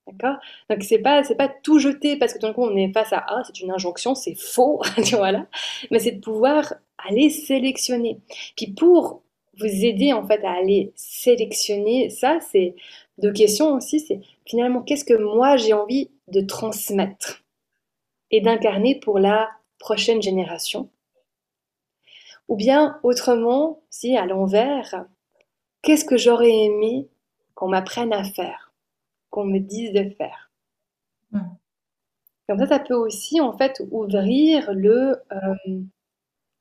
S3: D'accord? Donc c'est pas c'est pas tout jeter parce que tout d'un coup on est face à ah c'est une injonction, c'est faux, [laughs] voilà. Mais c'est de pouvoir aller sélectionner. Puis pour vous aider en fait à aller sélectionner ça, c'est deux questions aussi, c'est finalement qu'est-ce que moi j'ai envie de transmettre et d'incarner pour la prochaine génération? Ou bien autrement, si à l'envers, qu'est-ce que j'aurais aimé qu'on m'apprenne à faire, qu'on me dise de faire? Hmm. Comme ça, ça peut aussi en fait ouvrir le euh,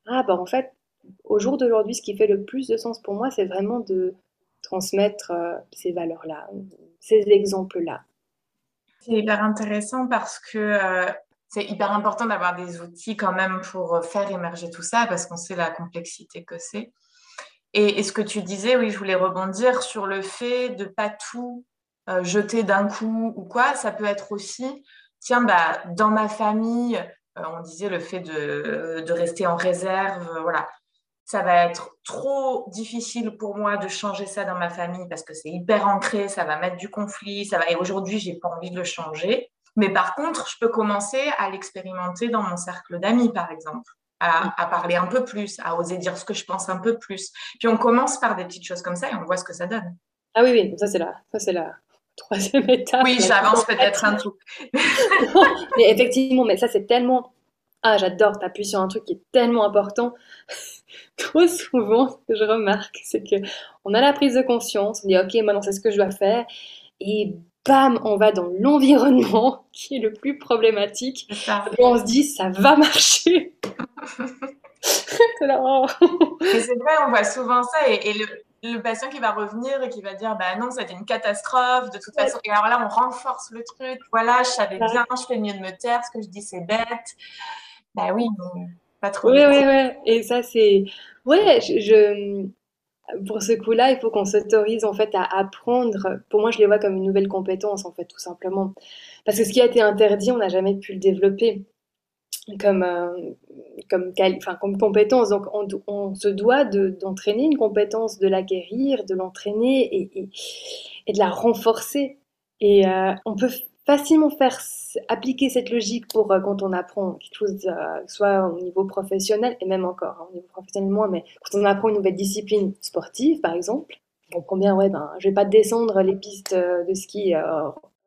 S3: ah bah en fait au jour d'aujourd'hui, ce qui fait le plus de sens pour moi, c'est vraiment de transmettre euh, ces valeurs-là, ces exemples-là.
S2: C'est hyper intéressant parce que euh, c'est hyper important d'avoir des outils quand même pour faire émerger tout ça parce qu'on sait la complexité que c'est. Et, ce que tu disais, oui, je voulais rebondir sur le fait de pas tout euh, jeter d'un coup ou quoi. Ça peut être aussi, tiens, bah, dans ma famille, on disait le fait de, de rester en réserve, voilà ça va être trop difficile pour moi de changer ça dans ma famille parce que c'est hyper ancré, ça va mettre du conflit, ça va et aujourd'hui, j'ai pas envie de le changer. Mais par contre, je peux commencer à l'expérimenter dans mon cercle d'amis par exemple. À, parler un peu plus, à oser dire ce que je pense un peu plus. Puis on commence par des petites choses comme ça et on voit ce que ça donne.
S3: Ah oui, oui, ça c'est la, ça c'est la troisième [laughs] étape.
S2: Oui, j'avance peut-être un tout. [laughs]
S3: mais effectivement, mais ça c'est tellement ah, j'adore, t'appuies sur un truc qui est tellement important. [laughs] Trop souvent, ce que je remarque, c'est que on a la prise de conscience, on dit ok, maintenant c'est ce que je dois faire, et bam, on va dans l'environnement [laughs] qui est le plus problématique. Et on se dit ça va marcher. [laughs]
S2: c'est vrai, on voit souvent ça, et, le, patient qui va revenir et qui va dire bah non, été une catastrophe, de toute façon. Et alors là, on renforce le truc. Voilà, je savais bien, je fais mieux de me taire, ce que je dis c'est bête. Bah oui, pas trop.
S3: Oui, oui, oui. Et ça, c'est. Ouais, je, pour ce coup-là, il faut qu'on s'autorise en fait à apprendre. Pour moi, je les vois comme une nouvelle compétence en fait, tout simplement. Parce que ce qui a été interdit, on n'a jamais pu le développer comme, euh, comme, enfin, comme compétence. Donc, on, on se doit d'entraîner une compétence, de l'acquérir, de l'entraîner et, et, et, de la renforcer. Et euh, on peut facilement faire appliquer cette logique pour euh, quand on apprend quelque chose, euh, soit au niveau professionnel et même encore hein, au niveau professionnel moins, mais quand on apprend une nouvelle discipline sportive, par exemple, on comprend ouais, ben, je vais pas descendre les pistes euh, de ski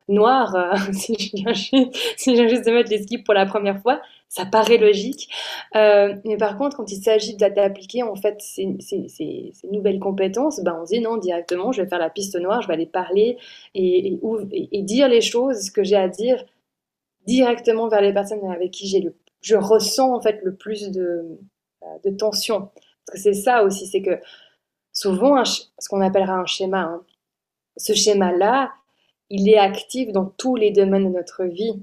S3: noires [laughs] si je viens si je viens juste de mettre les skis pour la première fois. Ça paraît logique. Euh, mais par contre, quand il s'agit d'appliquer en fait ces, ces, ces, nouvelles compétences, ben on se dit non, directement, je vais faire la piste noire, je vais aller parler et, et, et dire les choses que j'ai à dire directement vers les personnes avec qui j'ai le, je ressens en fait le plus de, euh, de tension. Parce que c'est ça aussi, c'est que souvent, ce qu'on appellera un schéma, hein, ce schéma-là, il est actif dans tous les domaines de notre vie.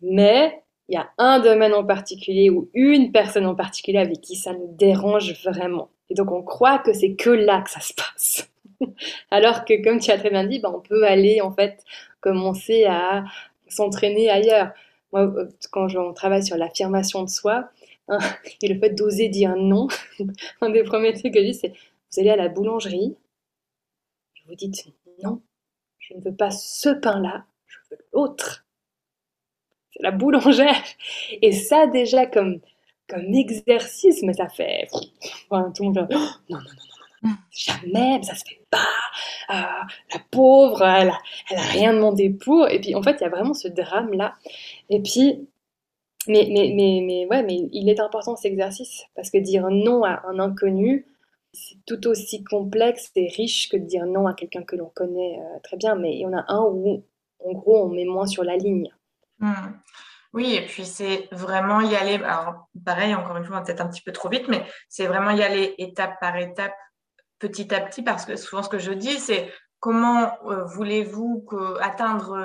S3: Mais il y a un domaine en particulier ou une personne en particulier avec qui ça nous dérange vraiment. Et donc on croit que c'est que là que ça se passe. [laughs] Alors que comme tu as très bien dit, ben, on peut aller en fait commencer à s'entraîner ailleurs. Moi, euh, quand on travaille sur l'affirmation de soi hein, et le fait d'oser dire non, [laughs] un des premiers trucs que je dis, c'est vous allez à la boulangerie, vous dites non, je ne veux pas ce pain-là, je veux l'autre c'est la boulangère. Et ça, déjà, comme, comme exercice, mais ça fait. Enfin, tout le monde dit, oh, non, non, non, non, non, jamais, ça se fait pas. Euh, la pauvre, elle a, elle a rien demandé pour. Et puis, en fait, il y a vraiment ce drame-là. Et puis, mais, mais, mais, mais, ouais, mais il est important cet exercice parce que dire non à un inconnu, c'est tout aussi complexe et riche que de dire non à quelqu'un que l'on connaît euh, très bien. Mais il y en a un où, en gros, on met moins sur la ligne.
S2: Hmm. Oui, et puis c'est vraiment y aller. Alors, pareil, encore une fois, peut-être un petit peu trop vite, mais c'est vraiment y aller étape par étape, petit à petit, parce que souvent ce que je dis, c'est comment euh, voulez-vous atteindre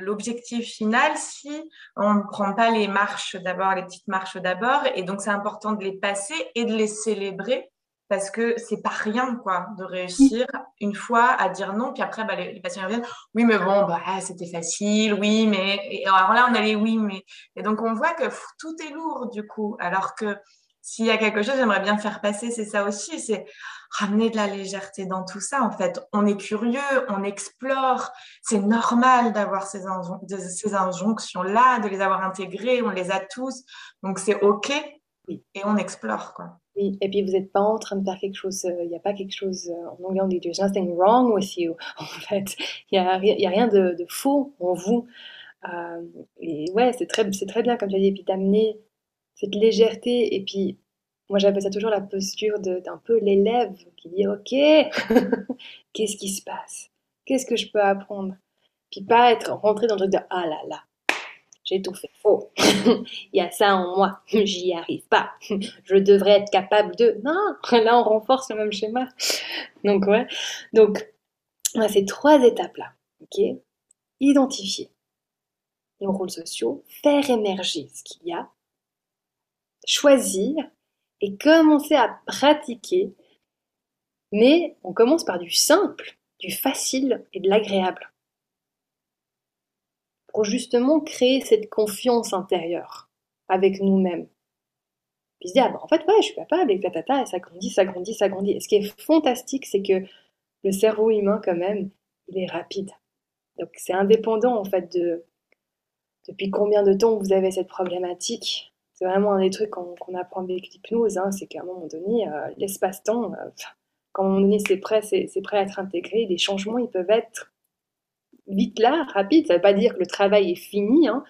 S2: l'objectif final si on ne prend pas les marches d'abord, les petites marches d'abord, et donc c'est important de les passer et de les célébrer parce que c'est pas rien quoi de réussir une fois à dire non puis après bah, les, patients reviennent oui mais bon bah c'était facile oui mais et alors là on a les oui mais et donc on voit que tout est lourd du coup alors que s'il y a quelque chose j'aimerais bien faire passer c'est ça aussi c'est ramener de la légèreté dans tout ça en fait. On est curieux on explore c'est normal d'avoir ces, ces injonctions là de les avoir intégrées on les a tous donc c'est ok et on explore quoi
S3: et puis vous n'êtes pas en train de faire quelque chose, euh, il n'y a pas quelque chose, euh, en anglais on dit there's nothing wrong with you, [laughs] en fait, il n'y a, a, rien de, faux en vous. Euh, et ouais, c'est très, très bien comme tu as dit, et puis d'amener cette légèreté, et puis moi j'appelle ça toujours la posture d'un peu l'élève qui dit ok, [laughs] qu'est-ce qui se passe? Qu'est-ce que je peux apprendre? Puis pas être rentré dans le truc de ah là là, j'ai tout fait faux. [laughs] Il y a ça en moi, [laughs] j'y arrive pas. [laughs] Je devrais être capable de. Non, là on renforce le même schéma. Donc ouais. Donc ces trois étapes là, ok? Identifier nos rôles sociaux, faire émerger ce qu'il y a, choisir et commencer à pratiquer. Mais on commence par du simple, du facile et de l'agréable pour justement créer cette confiance intérieure avec nous-mêmes. Puis se dire, ah bah, en fait, ouais, je suis capable, et tata, et ça grandit, ça grandit, ça grandit. Et ce qui est fantastique, c'est que le cerveau humain, quand même, il est rapide. Donc c'est indépendant, en fait, de depuis combien de temps vous avez cette problématique. C'est vraiment un des trucs qu'on apprend avec l'hypnose, hein, c'est qu'à un moment donné, euh, l'espace-temps, euh, quand un moment donné c'est prêt, c'est prêt à être intégré, les changements, ils peuvent être vite là, rapide. Ça ne veut pas dire que le travail est fini. Hein.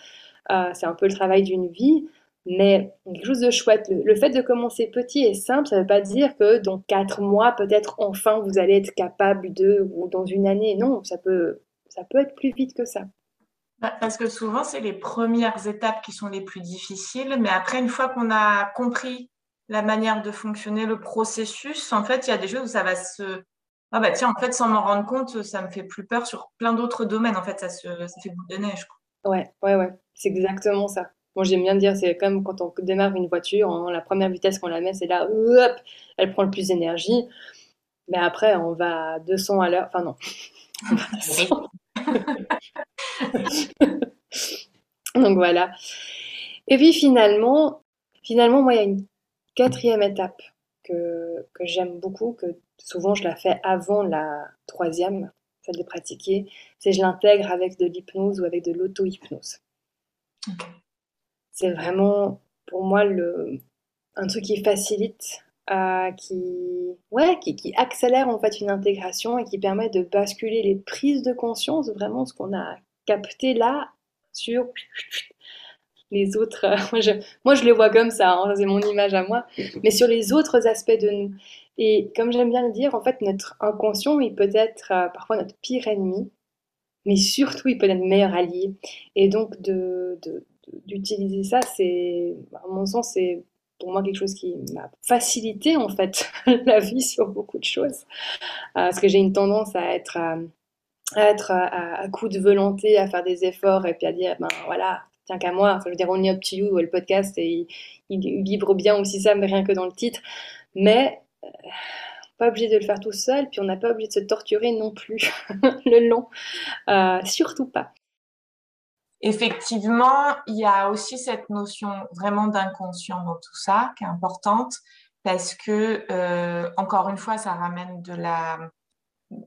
S3: Euh, c'est un peu le travail d'une vie. Mais quelque chose de chouette. Le, fait de commencer petit et simple, ça ne veut pas dire que dans quatre mois, peut-être enfin, vous allez être capable de, ou dans une année. Non, ça peut, ça peut être plus vite que ça.
S2: Bah, parce que souvent, c'est les premières étapes qui sont les plus difficiles. Mais après, une fois qu'on a compris la manière de fonctionner, le processus, en fait, il y a des choses où ça va se ah bah tiens, en fait, sans m'en rendre compte, ça me fait plus peur sur plein d'autres domaines. En fait, ça, se, fait boule de neige.
S3: Quoi. Ouais, ouais, ouais. C'est exactement ça. Moi, j'aime bien dire, c'est comme quand on démarre une voiture, la première vitesse qu'on la met, c'est là, hop, elle prend le plus d'énergie. Mais après, on va à 200 à l'heure. Enfin, non. [laughs] Donc voilà. Et puis finalement, finalement, moi, il y a une quatrième étape que, que j'aime beaucoup, que souvent je la fais avant la troisième. fait de pratiquer, c'est je l'intègre avec de l'hypnose ou avec de l'auto-hypnose. C'est vraiment pour moi le, un truc qui facilite, euh, qui, ouais, qui, qui, accélère en fait une intégration et qui permet de basculer les prises de conscience, vraiment ce qu'on a capté là sur les autres. moi, je, moi, je les vois comme ça, hein, c'est mon image à moi, mais sur les autres aspects de nous. Et comme j'aime bien le dire, en fait, notre inconscient, il peut être euh, parfois notre pire ennemi, mais surtout, il peut être meilleur allié. Et donc, de, d'utiliser ça, c'est, à mon sens, c'est pour moi quelque chose qui m'a facilité en fait [laughs] la vie sur beaucoup de choses. Euh, parce que j'ai une tendance à être, à, être à, coup de volonté, à faire des efforts et puis à dire, ben voilà, tiens qu'à moi. Je veux dire, Only Up to You, le podcast, et il, vibre bien aussi ça, mais rien que dans le titre. Mais euh, pas obligé de le faire tout seul, puis on n'a pas obligé de se torturer non plus [laughs] le long. Euh, surtout pas.
S2: Effectivement, il y a aussi cette notion vraiment d'inconscient dans tout ça qui est importante parce que, euh, encore une fois, ça ramène de la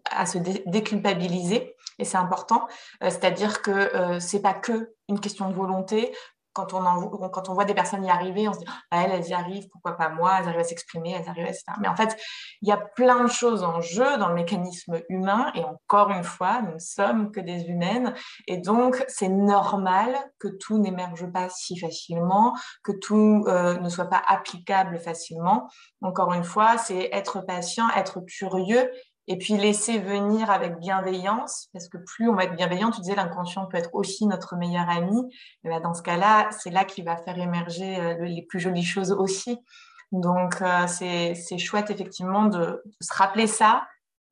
S2: à se déculpabiliser et c'est important. Euh, c'est-à-dire que euh, c'est pas que une question de volonté quand on, voit des personnes y arriver, on se dit ah, elles, y arrivent, pourquoi pas moi? Elles arrivent à s'exprimer, elles arrivent, etc. Mais en fait, il y a plein de choses en jeu dans le mécanisme humain. Et encore une fois, nous ne sommes que des humaines. Et donc, c'est normal que tout n'émerge pas si facilement, que tout euh, ne soit pas applicable facilement. Encore une fois, c'est être patient, être curieux et puis laisser venir avec bienveillance, parce que plus on va être bienveillant, tu disais l'inconscient peut être aussi notre meilleur ami, et ben, dans ce cas-là, c'est là qu'il va faire émerger euh, les plus jolies choses aussi. Donc euh, c'est chouette effectivement de, se rappeler ça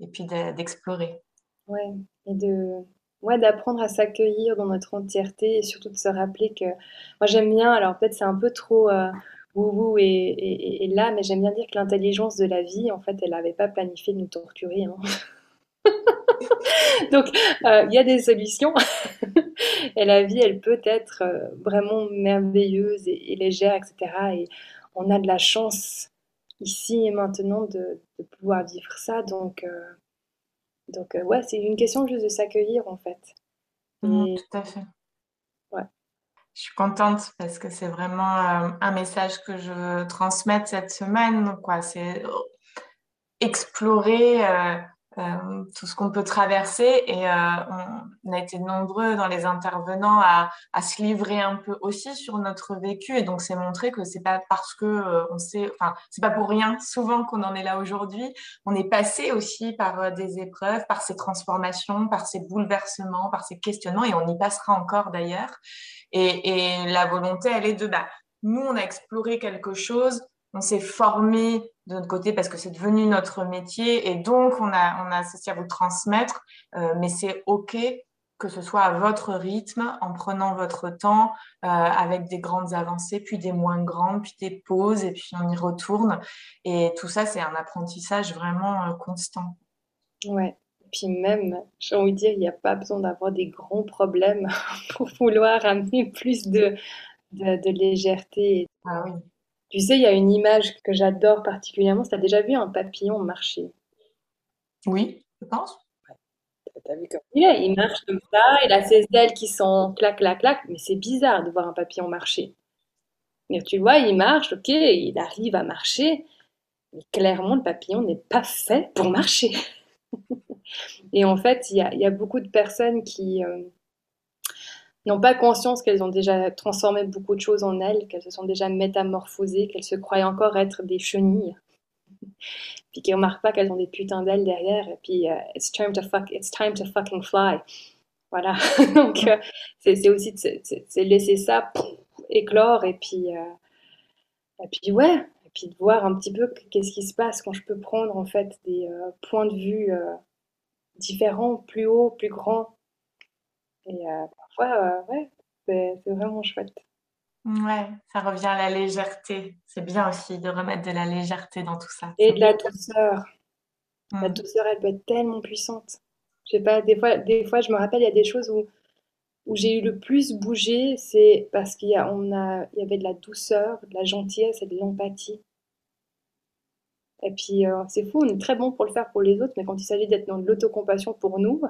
S2: et puis d'explorer.
S3: ouais, et de ouais, d'apprendre à s'accueillir dans notre entièreté et surtout de se rappeler que moi j'aime bien, alors peut-être c'est un peu trop... Euh, wouhou et, et, là, mais j'aime bien dire que l'intelligence de la vie, en fait, elle n'avait pas planifié de nous torturer. Hein. [laughs] Donc, euh, il y a des solutions. [laughs] et la vie, elle peut être euh, vraiment merveilleuse et, légère, etc. Et on a de la chance ici et maintenant de, pouvoir vivre ça. Donc, euh, donc ouais, c'est une question juste de s'accueillir, en fait.
S2: Mmh, tout à fait. Je suis contente parce que c'est vraiment euh, un message que je veux transmettre cette semaine. C'est euh, explorer euh, tout ce qu'on peut traverser et on, a été nombreux dans les intervenants à, se livrer un peu aussi sur notre vécu et donc c'est montrer que c'est pas parce que on sait, enfin c'est pas pour rien souvent qu'on en est là aujourd'hui. On est passé aussi par des épreuves, par ces transformations, par ces bouleversements, par ces questionnements et on y passera encore d'ailleurs. Et, la volonté, elle est de, bah, nous, on a exploré quelque chose, on s'est formé de notre côté parce que c'est devenu notre métier et donc on a, on a ceci à vous transmettre, euh, mais c'est OK que ce soit à votre rythme, en prenant votre temps, euh, avec des grandes avancées, puis des moins grandes, puis des pauses, et puis on y retourne. Et tout ça, c'est un apprentissage vraiment euh, constant.
S3: Ouais, puis même, j'ai envie de dire, il n'y a pas besoin d'avoir des grands problèmes [laughs] pour vouloir amener plus de, de, légèreté.
S2: Ah oui.
S3: Tu sais, il y a une image que j'adore particulièrement. Tu as déjà vu un papillon marcher
S2: Oui, je pense.
S3: T'as vu comme il est Il marche comme ça, il a ses ailes qui sont clac, clac, clac. Mais c'est bizarre de voir un papillon marcher. Mais tu vois, il marche, ok, il arrive à marcher. Mais clairement, le papillon n'est pas fait pour marcher. [laughs] Et en fait, il y a, beaucoup de personnes qui euh, n'ont pas conscience qu'elles ont déjà transformé beaucoup de choses en elles, qu'elles se sont déjà métamorphosées, qu'elles se croient encore être des chenilles. [laughs] puis qui ne remarquent pas qu'elles ont des putains d'ailes derrière. Et puis, euh, it's, time to fuck, it's time to fucking fly. Voilà. [laughs] Donc, euh, c'est aussi de, laisser ça éclore et puis, et puis, ouais, et puis de voir un petit peu qu'est-ce qui se passe quand je peux prendre en fait des points de vue différents, plus hauts, plus grands. Et euh, parfois, euh, ouais, c'est vraiment chouette.
S2: Ouais, ça revient à la légèreté. C'est bien aussi de remettre de la légèreté dans tout ça.
S3: Et de la douceur. La mm. douceur, elle peut être tellement puissante. Je sais pas, des fois, des fois, je me rappelle, il y a des choses où, où j'ai eu le plus bougé, c'est parce qu'il y, a, on a, il y avait de la douceur, de la gentillesse et de l'empathie. Et puis, euh, c'est fou, on est très bon pour le faire pour les autres, mais quand il s'agit d'être dans l'autocompassion pour nous,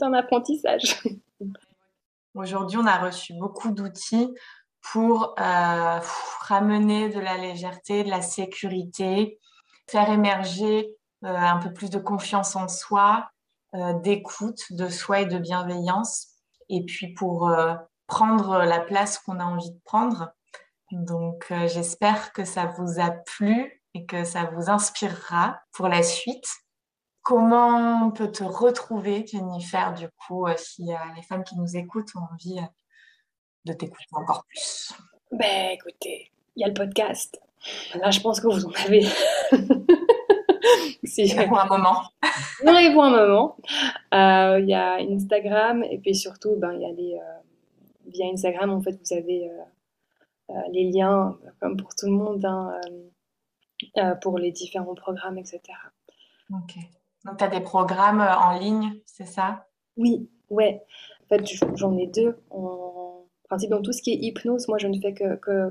S3: un apprentissage. [laughs]
S2: Aujourd'hui, on a reçu beaucoup d'outils pour euh, ramener de la légèreté, de la sécurité, faire émerger euh, un peu plus de confiance en soi, d'écoute de soi et de bienveillance, et puis pour prendre la place qu'on a envie de prendre donc, euh, j'espère que ça vous a plu et que ça vous inspirera pour la suite. Comment on peut te retrouver, Jennifer, du coup, euh, si les femmes qui nous écoutent ont envie euh, de t'écouter encore plus?
S3: Ben, écoutez, il y a le podcast. Là, je pense que vous en avez. [laughs]
S2: si... Pour un moment. [laughs]
S3: non, et pour un moment. Il y a Instagram et puis surtout, ben, il y a les. via Instagram, en fait, vous avez euh, les liens, comme pour tout le monde, hein, euh, euh, pour les différents programmes, etc.
S2: Ok. Donc, tu as des programmes en ligne, c'est ça?
S3: Oui, ouais. En fait, j'en ai deux. En principe, dans tout ce qui est hypnose, moi, je ne fais que, que,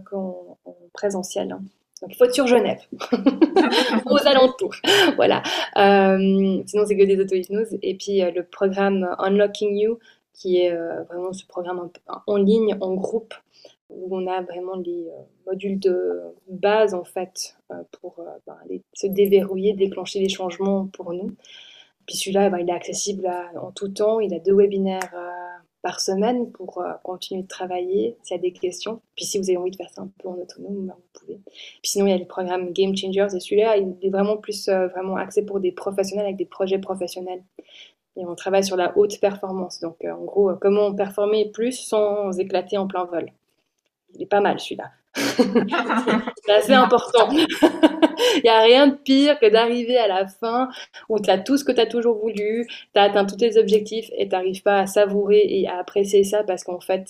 S3: présentiel. Hein. Donc, il faut être sur Genève, [laughs] aux alentours. voilà. sinon, c'est que des auto-hypnoses. Et puis, le programme Unlocking You, qui est vraiment ce programme en ligne, en groupe, où on a vraiment les euh, modules de base en fait euh, pour euh, ben, se déverrouiller, déclencher les changements pour nous. Puis celui-là, ben, il est accessible en tout temps. Il a deux webinaires par semaine pour continuer de travailler s'il y a des questions. Puis si vous avez envie de faire ça un peu en autonome, ben, vous pouvez. Puis sinon, il y a le programme Game Changers et celui-là, il est vraiment plus vraiment axé pour des professionnels avec des projets professionnels. Et on travaille sur la haute performance. Donc en gros, comment performer plus sans éclater en plein vol il est pas mal celui-là. [laughs] c'est assez important. [laughs] Il n'y a rien de pire que d'arriver à la fin où tu as tout ce que tu as toujours voulu, tu as atteint tous tes objectifs et tu n'arrives pas à savourer et à apprécier ça parce qu'en fait,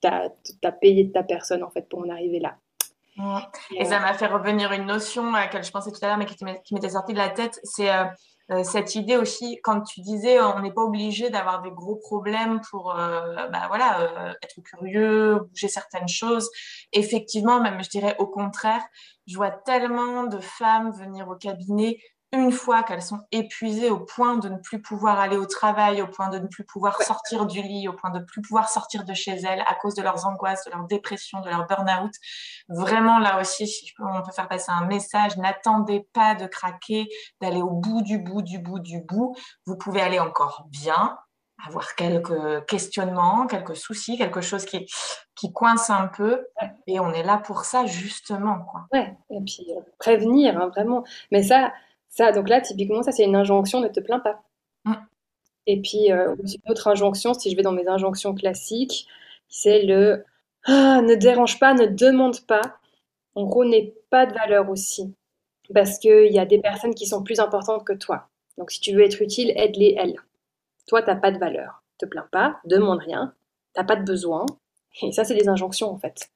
S3: tu as, as, payé de ta personne en fait, pour en arriver là.
S2: Et, ça m'a fait revenir une notion à laquelle je pensais tout à l'heure mais qui m'était sortie de la tête, c'est euh, cette idée aussi, quand tu disais, euh, on n'est pas obligé d'avoir des gros problèmes pour euh, bah, voilà, être curieux, bouger certaines choses. Effectivement, même je dirais au contraire, je vois tellement de femmes venir au cabinet une fois qu'elles sont épuisées au point de ne plus pouvoir aller au travail, au point de ne plus pouvoir sortir du lit, au point de ne plus pouvoir sortir de chez elles à cause de leurs angoisses, de leur dépression, de leur burn-out. Vraiment, là aussi, on peut faire passer un message, n'attendez pas de craquer, d'aller au bout du bout du bout du bout. Vous pouvez aller encore bien, avoir quelques questionnements, quelques soucis, quelque chose qui, qui coince un peu. Et on est là pour ça, justement. Quoi.
S3: Ouais, et puis euh, prévenir, hein, vraiment. Mais ça, ça, donc là, typiquement, ça, c'est une injonction, ne te plains pas. Mm. Et puis, euh, une autre injonction, si je vais dans mes injonctions classiques, c'est le ah, ne dérange pas, ne demande pas. En gros, n'aie pas de valeur aussi. Parce qu'il y a des personnes qui sont plus importantes que toi. Donc, si tu veux être utile, aide-les elles. Toi, tu n'as pas de valeur. Te plains pas, demande rien, tu n'as pas de besoin. Et ça, c'est des injonctions, en fait.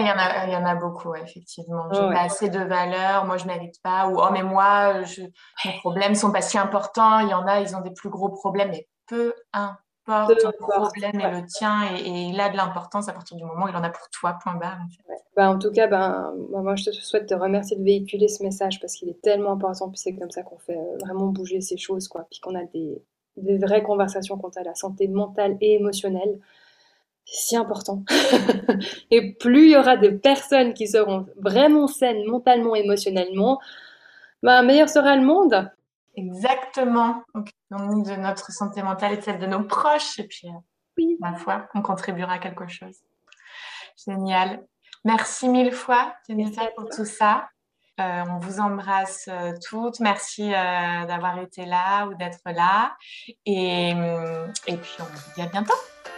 S2: Il y en a, il y en a beaucoup, effectivement. J'ai pas assez de valeur, moi je mérite pas, ou oh mais moi, je, mes problèmes sont pas si importants. Il y en a, ils ont des plus gros problèmes, mais peu importe, le problème est le tien et, il a de l'importance à partir du moment où il en a pour toi. Point barre. En, fait.
S3: bah, en tout cas, ben, moi je te souhaite te remercier de véhiculer ce message parce qu'il est tellement important. Puis c'est comme ça qu'on fait euh, vraiment bouger ces choses, quoi. Puis qu'on a des, des vraies conversations quant à la santé mentale et émotionnelle si important. [laughs] et plus il y aura de personnes qui seront vraiment saines mentalement, émotionnellement, bah, meilleur sera le monde.
S2: Exactement. Donc, de notre santé mentale et de celle de nos proches. Et puis, euh, oui. ma foi, on contribuera à quelque chose. Génial. Merci mille fois, Jennifer, pour tout ça. Euh, on vous embrasse euh, toutes. Merci d'avoir été là ou d'être là. Et, et puis, on vous dit à bientôt.